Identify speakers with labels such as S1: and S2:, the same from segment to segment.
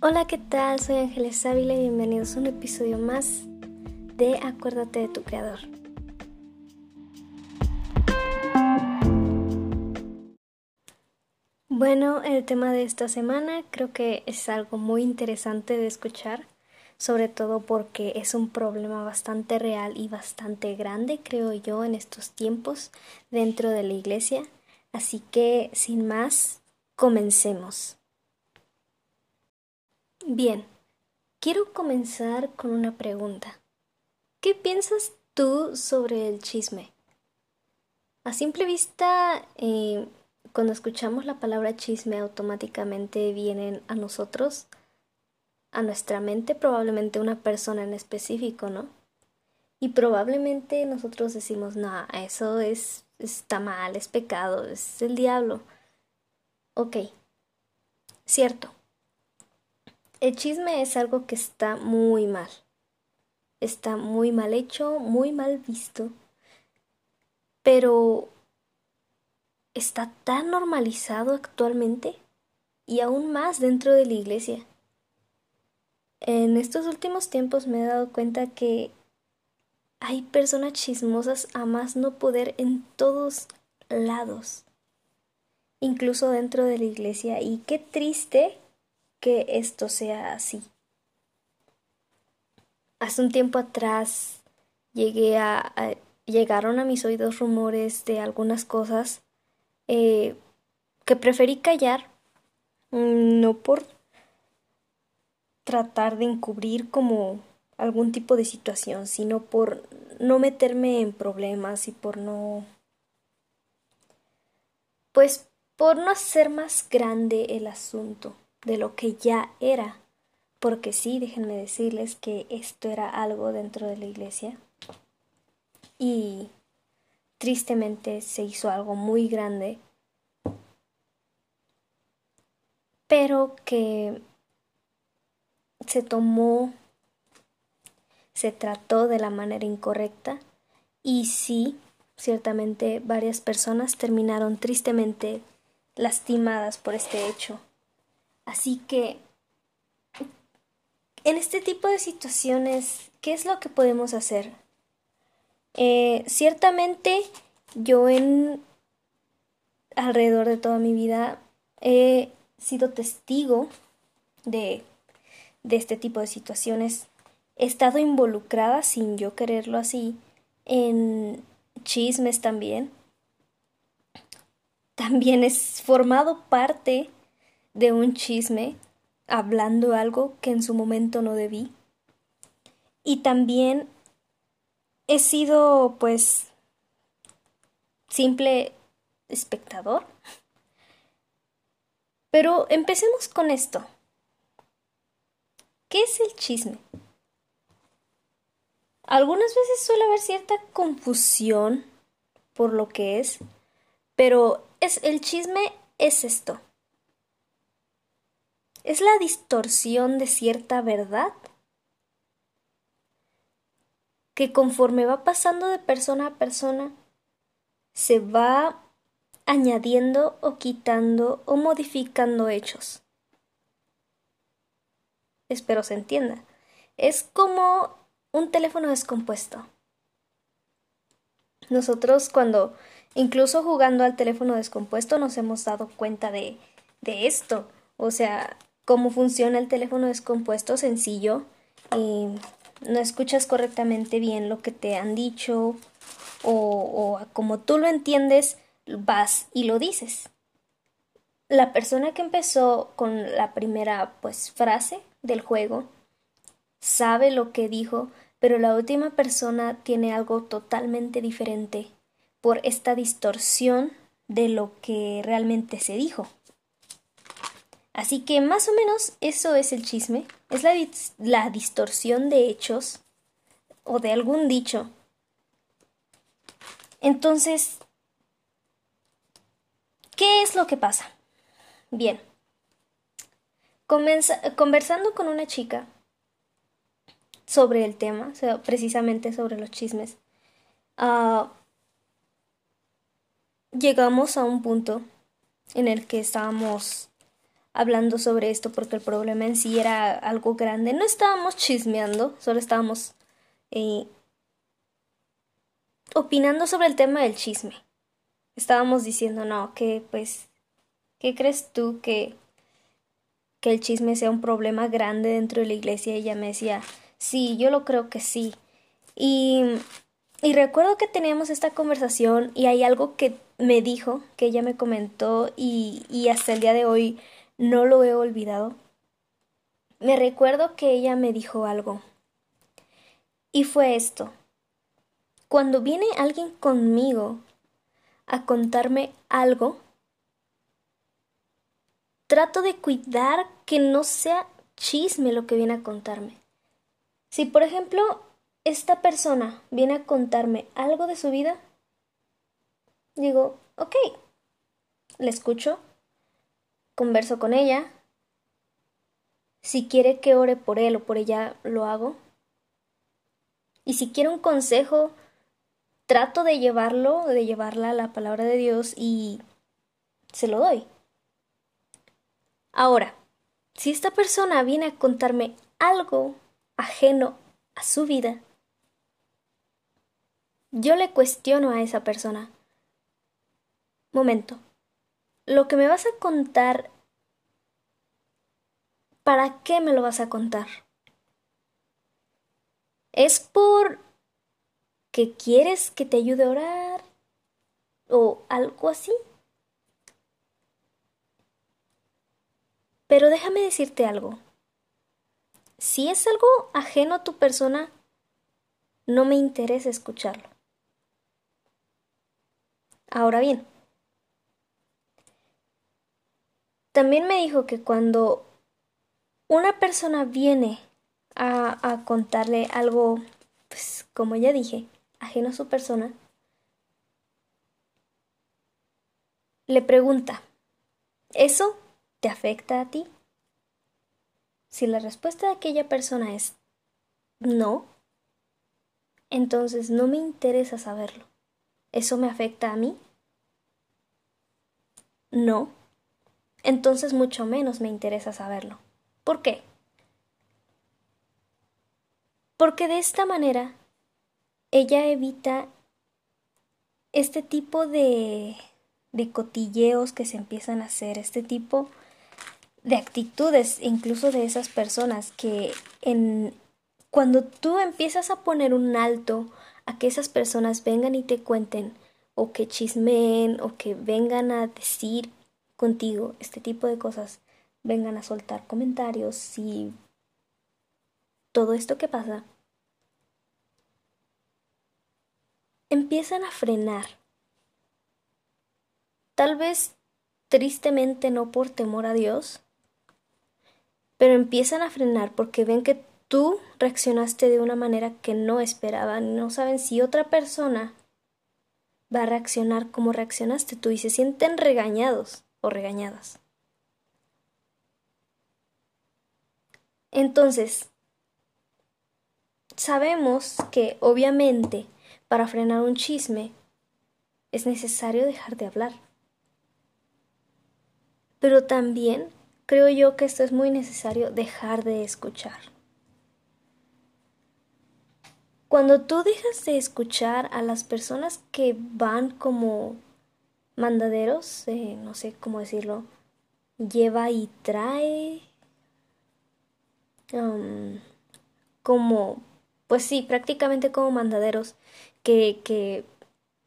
S1: Hola, ¿qué tal? Soy Ángeles Ávila y bienvenidos a un episodio más de Acuérdate de tu Creador. Bueno, el tema de esta semana creo que es algo muy interesante de escuchar, sobre todo porque es un problema bastante real y bastante grande, creo yo, en estos tiempos dentro de la iglesia. Así que, sin más, comencemos. Bien, quiero comenzar con una pregunta. ¿Qué piensas tú sobre el chisme? A simple vista, eh, cuando escuchamos la palabra chisme automáticamente vienen a nosotros, a nuestra mente, probablemente una persona en específico, ¿no? Y probablemente nosotros decimos, no, eso es, está mal, es pecado, es el diablo. Ok, cierto. El chisme es algo que está muy mal. Está muy mal hecho, muy mal visto. Pero está tan normalizado actualmente y aún más dentro de la iglesia. En estos últimos tiempos me he dado cuenta que hay personas chismosas a más no poder en todos lados, incluso dentro de la iglesia. Y qué triste que esto sea así. Hace un tiempo atrás llegué a, llegaron a mis oídos rumores de algunas cosas eh, que preferí callar, mm, no por tratar de encubrir como algún tipo de situación, sino por no meterme en problemas y por no pues por no hacer más grande el asunto de lo que ya era, porque sí, déjenme decirles que esto era algo dentro de la iglesia. Y tristemente se hizo algo muy grande, pero que se tomó, se trató de la manera incorrecta. Y sí, ciertamente varias personas terminaron tristemente lastimadas por este hecho. Así que, en este tipo de situaciones, ¿qué es lo que podemos hacer? Eh, ciertamente, yo en alrededor de toda mi vida he sido testigo de, de este tipo de situaciones. He estado involucrada, sin yo quererlo así, en chismes también. También he formado parte de un chisme, hablando algo que en su momento no debí. Y también he sido, pues, simple espectador. Pero empecemos con esto. ¿Qué es el chisme? Algunas veces suele haber cierta confusión por lo que es, pero es el chisme es esto es la distorsión de cierta verdad que conforme va pasando de persona a persona, se va añadiendo o quitando o modificando hechos. Espero se entienda. Es como un teléfono descompuesto. Nosotros cuando, incluso jugando al teléfono descompuesto, nos hemos dado cuenta de, de esto. O sea, cómo funciona el teléfono descompuesto sencillo no escuchas correctamente bien lo que te han dicho o, o como tú lo entiendes, vas y lo dices. La persona que empezó con la primera pues frase del juego sabe lo que dijo, pero la última persona tiene algo totalmente diferente por esta distorsión de lo que realmente se dijo. Así que más o menos eso es el chisme, es la, distorsión de hechos o de algún dicho. Entonces, ¿qué es lo que pasa? Bien, conversando con una chica sobre el tema, precisamente sobre los chismes, uh, llegamos a un punto en el que estábamos hablando sobre esto porque el problema en sí era algo grande. No estábamos chismeando, solo estábamos eh, opinando sobre el tema del chisme. Estábamos diciendo, no, que pues, ¿qué crees tú que, que el chisme sea un problema grande dentro de la iglesia? Y ella me decía, sí, yo lo creo que sí. Y, y recuerdo que teníamos esta conversación y hay algo que me dijo, que ella me comentó y, y hasta el día de hoy no lo he olvidado. Me recuerdo que ella me dijo algo. Y fue esto. Cuando viene alguien conmigo a contarme algo, trato de cuidar que no sea chisme lo que viene a contarme. Si, por ejemplo, esta persona viene a contarme algo de su vida, digo, ok, le escucho, converso con ella, si quiere que ore por él o por ella, lo hago. Y si quiere un consejo, trato de llevarlo, de llevarla a la palabra de Dios y se lo doy. Ahora, si esta persona viene a contarme algo ajeno a su vida, yo le cuestiono a esa persona. Momento, lo que me vas a contar, ¿para qué me lo vas a contar? ¿Es por que quieres que te ayude a orar o algo así. Pero déjame decirte algo. Si es algo ajeno a tu persona, no me interesa escucharlo. Ahora bien, también me dijo que cuando una persona viene a, a contarle algo, pues como ya dije, ajeno a su persona, le pregunta, ¿eso te afecta a ti? Si la respuesta de aquella persona es no, entonces no me interesa saberlo. ¿Eso me afecta a mí? No. Entonces mucho menos me interesa saberlo. ¿Por qué? Porque de esta manera ella evita este tipo de, de cotilleos que se empiezan a hacer, este tipo de actitudes, incluso de esas personas que en cuando tú empiezas a poner un alto a que esas personas vengan y te cuenten o que chismeen o que vengan a decir contigo este tipo de cosas, vengan a soltar comentarios. Y todo esto que pasa, empiezan a frenar. Tal vez tristemente no por temor a Dios, pero empiezan a frenar porque ven que tú reaccionaste de una manera que no esperaban, no saben si otra persona va a reaccionar como reaccionaste tú y se sienten regañados o regañadas. Entonces, sabemos que obviamente para frenar un chisme, es necesario dejar de hablar. Pero también creo yo que esto es muy necesario dejar de escuchar. Cuando tú dejas de escuchar a las personas que van como mandaderos, eh, no sé cómo decirlo, lleva y trae, um, como, pues sí, prácticamente como mandaderos, que,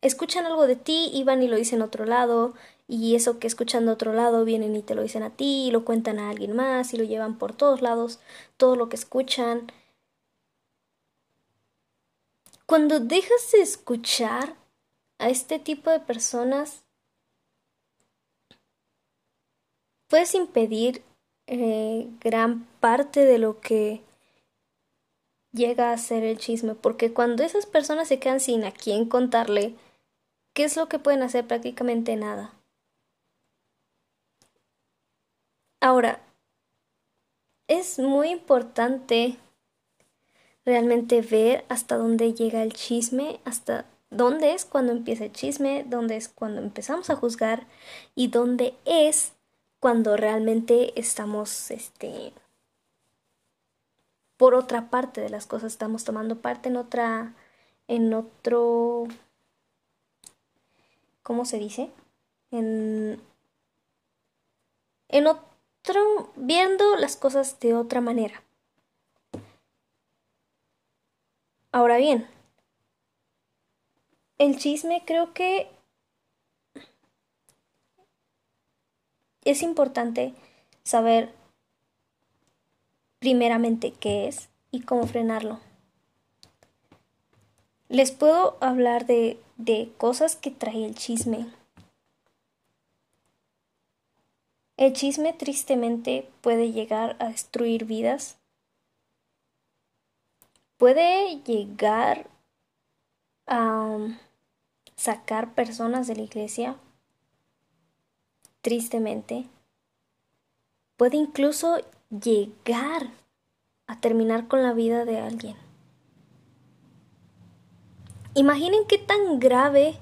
S1: escuchan algo de ti y van y lo dicen a otro lado, y eso que escuchan de otro lado vienen y te lo dicen a ti, y lo cuentan a alguien más, y lo llevan por todos lados, todo lo que escuchan. Cuando dejas de escuchar a este tipo de personas, puedes impedir eh, gran parte de lo que llega a ser el chisme, porque cuando esas personas se quedan sin a quién contarle, ¿qué es lo que pueden hacer? Prácticamente nada. Ahora, es muy importante realmente ver hasta dónde llega el chisme, hasta dónde es cuando empieza el chisme, dónde es cuando empezamos a juzgar y dónde es cuando realmente estamos, este, por otra parte de las cosas, estamos tomando parte en otra, en otro, ¿cómo se dice? En, en otro, viendo las cosas de otra manera. Ahora bien, el chisme creo que es importante saber primeramente qué es y cómo frenarlo. Les puedo hablar de, de cosas que trae el chisme. El chisme tristemente puede llegar a destruir vidas. Puede llegar a sacar personas de la iglesia tristemente, puede incluso llegar a terminar con la vida de alguien. Imaginen qué tan grave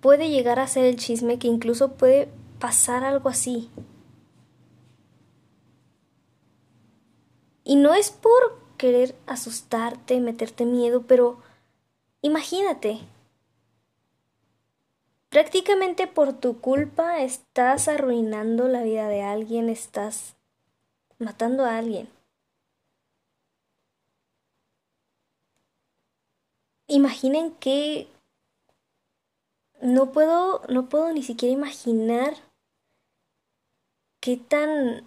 S1: puede llegar a ser el chisme que incluso puede pasar algo así. Y no es por querer asustarte, meterte miedo, pero imagínate, Prácticamente por tu culpa estás arruinando la vida de alguien, estás matando a alguien. Imaginen que no puedo no puedo ni siquiera imaginar qué tan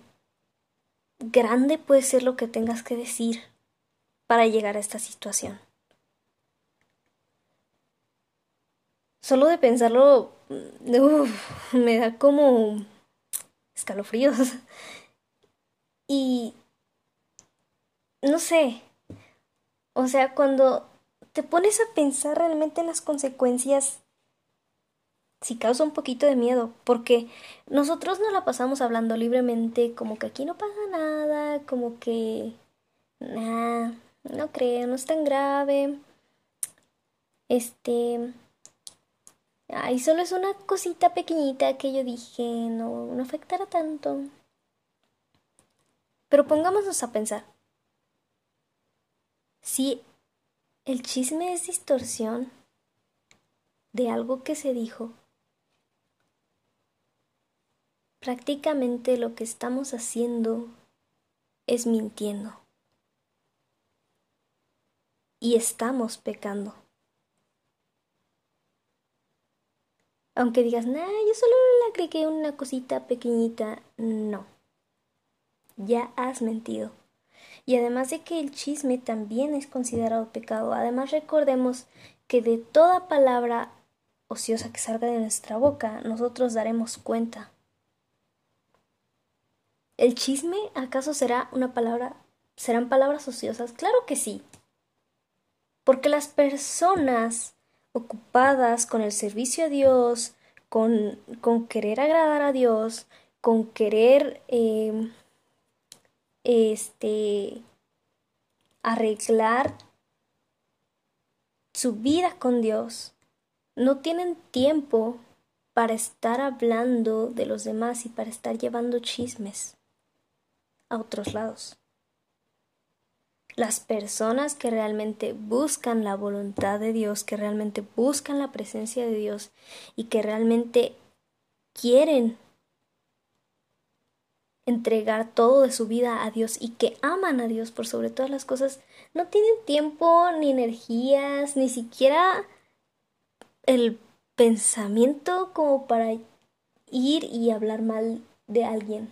S1: grande puede ser lo que tengas que decir para llegar a esta situación. Solo de pensarlo, me da como escalofríos. Y no sé, o sea, cuando te pones a pensar realmente en las consecuencias, sí causa un poquito de miedo, porque nosotros no la pasamos hablando libremente, como que aquí no pasa nada, como que, nah, no creo, no es tan grave. Este, Ay, solo es una cosita pequeñita que yo dije, no, no afectará tanto. Pero pongámonos a pensar. Si el chisme es distorsión de algo que se dijo, prácticamente lo que estamos haciendo es mintiendo. Y estamos pecando. Aunque digas, nah, yo solo le agregué una cosita pequeñita, no. Ya has mentido. Y además de que el chisme también es considerado pecado, además recordemos que de toda palabra ociosa que salga de nuestra boca, nosotros daremos cuenta. ¿El chisme acaso será una palabra, serán palabras ociosas? Claro que sí. Porque las personas ocupadas con el servicio a Dios, con, con querer agradar a Dios, con querer em, este arreglar su vida con Dios, no tienen tiempo para estar hablando de los demás y para estar llevando chismes a otros lados. Las personas que realmente buscan la voluntad de Dios, que realmente buscan la presencia de Dios y que realmente quieren entregar todo de su vida a Dios y que aman a Dios por sobre todas las cosas, no tienen tiempo ni energías, ni siquiera el pensamiento como para ir y hablar mal de alguien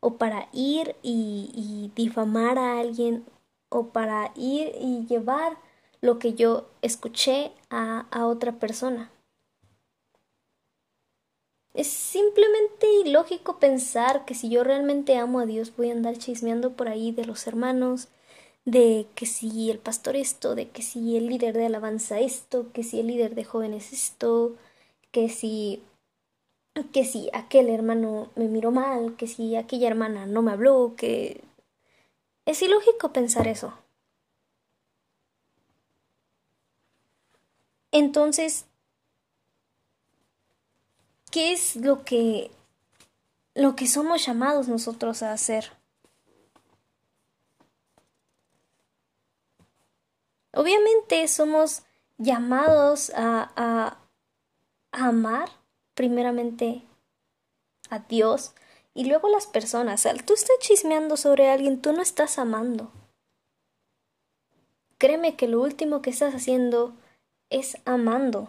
S1: o para ir y, y difamar a alguien o para ir y llevar lo que yo escuché a, a otra persona. Es simplemente ilógico pensar que si yo realmente amo a Dios voy a andar chismeando por ahí de los hermanos, de que si el pastor esto, de que si el líder de alabanza esto, que si el líder de jóvenes esto, que si que si aquel hermano me miró mal, que si aquella hermana no me habló, que es ilógico pensar eso. Entonces, ¿qué es lo que lo que somos llamados nosotros a hacer. Obviamente somos llamados a, a, amar primeramente a Dios y luego las personas. Al tú estás chismeando sobre alguien, tú no estás amando. Créeme que lo último que estás haciendo es amando.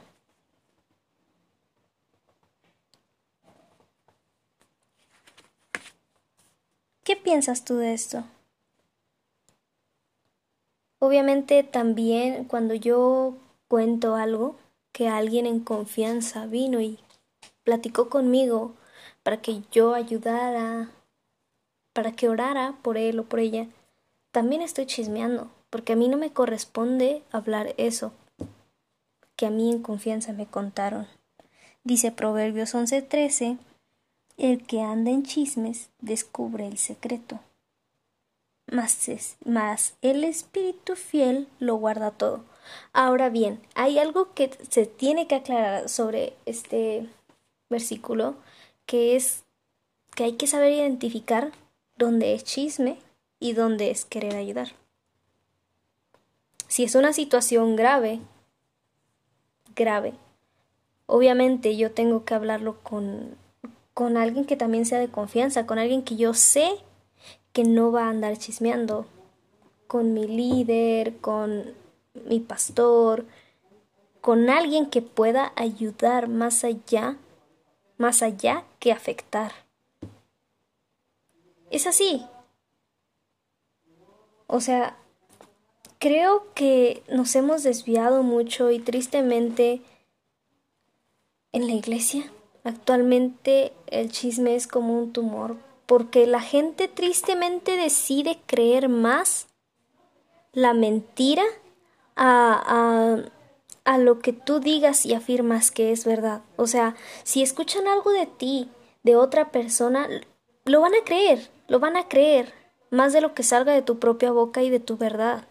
S1: ¿Qué piensas tú de esto? Obviamente también cuando yo cuento algo que alguien en confianza vino y platicó conmigo para que yo ayudara, para que orara por él o por ella, también estoy chismeando, porque a mí no me corresponde hablar eso que a mí en confianza me contaron. Dice Proverbios 11:13, el que anda en chismes descubre el secreto más, el espíritu fiel lo guarda todo. Ahora bien, hay algo que se tiene que aclarar sobre este versículo, que es que hay que saber identificar dónde es chisme y dónde es querer ayudar. Si es una situación grave, grave, obviamente yo tengo que hablarlo con, con alguien que también sea de confianza, con alguien que yo sé que no va a andar chismeando con mi líder, con mi pastor, con alguien que pueda ayudar más allá, más allá que afectar. Es así. O sea, creo que nos hemos desviado mucho y tristemente en la iglesia actualmente el chisme es como un tumor porque la gente tristemente decide creer más la mentira a, a, a, lo que tú digas y afirmas que es verdad. O sea, si escuchan algo de ti, de otra persona, lo van a creer, lo van a creer, más de lo que salga de tu propia boca y de tu verdad.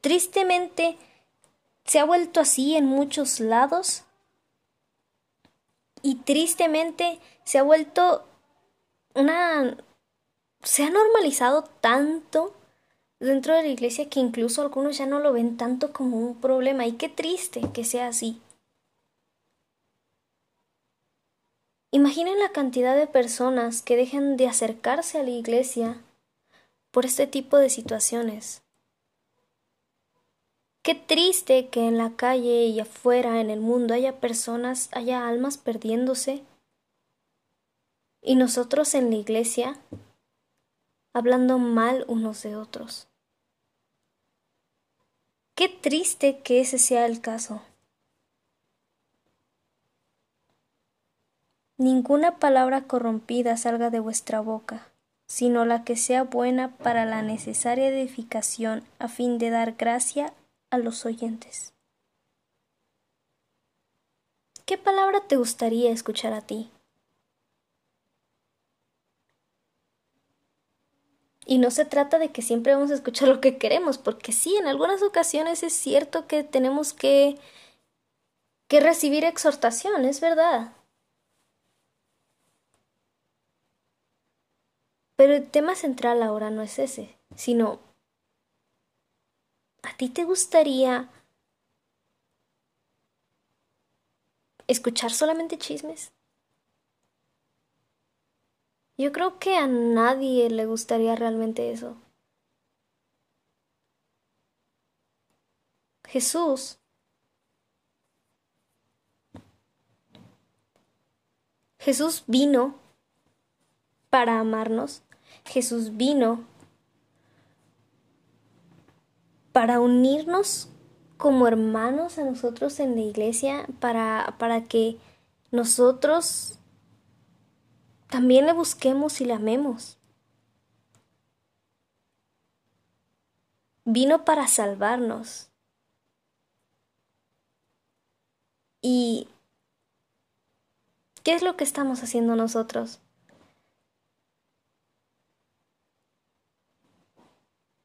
S1: Tristemente, se ha vuelto así en muchos lados y tristemente se ha vuelto una... se ha normalizado tanto dentro de la iglesia que incluso algunos ya no lo ven tanto como un problema y qué triste que sea así. Imaginen la cantidad de personas que dejan de acercarse a la iglesia por este tipo de situaciones. Qué triste que en la calle y afuera en el mundo haya personas, haya almas perdiéndose y nosotros en la iglesia hablando mal unos de otros. Qué triste que ese sea el caso. Ninguna palabra corrompida salga de vuestra boca, sino la que sea buena para la necesaria edificación a fin de dar gracia a los oyentes. ¿Qué palabra te gustaría escuchar a ti? Y no se trata de que siempre vamos a escuchar lo que queremos, porque sí, en algunas ocasiones es cierto que tenemos que, que recibir exhortación, es verdad. Pero el tema central ahora no es ese, sino, ¿a ti te gustaría escuchar solamente chismes? Yo creo que a nadie le gustaría realmente eso. Jesús Jesús vino para amarnos. Jesús vino para unirnos como hermanos a nosotros en la iglesia, para, para que nosotros también le busquemos y le amemos. Vino para salvarnos. ¿Y qué es lo que estamos haciendo nosotros?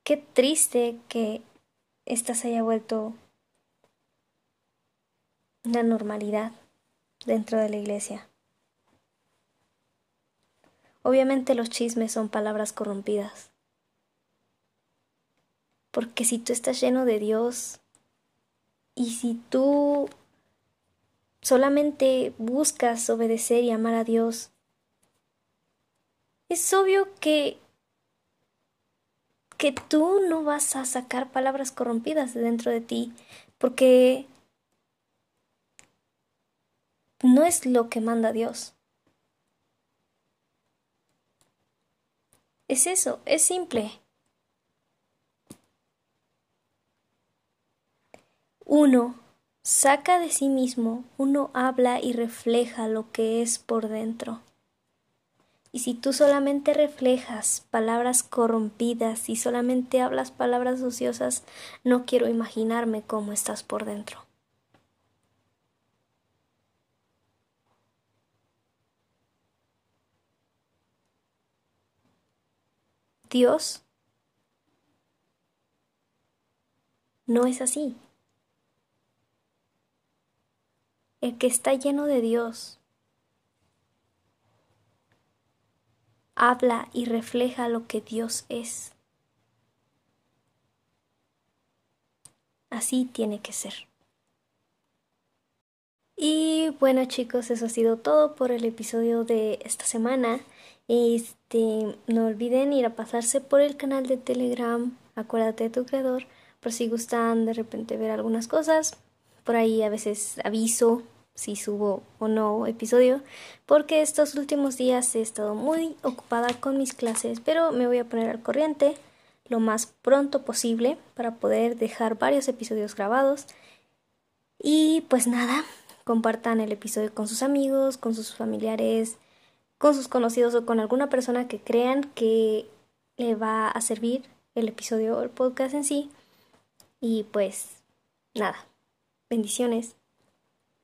S1: Qué triste que esta se haya vuelto una normalidad dentro de la iglesia. Obviamente los chismes son palabras corrompidas. Porque si tú estás lleno de Dios y si tú solamente buscas obedecer y amar a Dios, es obvio que que tú no vas a sacar palabras corrompidas de dentro de ti, porque no es lo que manda Dios. Es eso, es simple. Uno saca de sí mismo, uno habla y refleja lo que es por dentro. Y si tú solamente reflejas palabras corrompidas y solamente hablas palabras ociosas, no quiero imaginarme cómo estás por dentro. Dios no es así. El que está lleno de Dios habla y refleja lo que Dios es. Así tiene que ser. Y bueno chicos, eso ha sido todo por el episodio de esta semana. Este, no olviden ir a pasarse por el canal de Telegram, acuérdate de tu creador, por si gustan de repente ver algunas cosas. Por ahí a veces aviso si subo o no episodio, porque estos últimos días he estado muy ocupada con mis clases, pero me voy a poner al corriente lo más pronto posible para poder dejar varios episodios grabados. Y pues nada, compartan el episodio con sus amigos, con sus familiares, con sus conocidos o con alguna persona que crean que le va a servir el episodio o el podcast en sí. Y pues nada, bendiciones.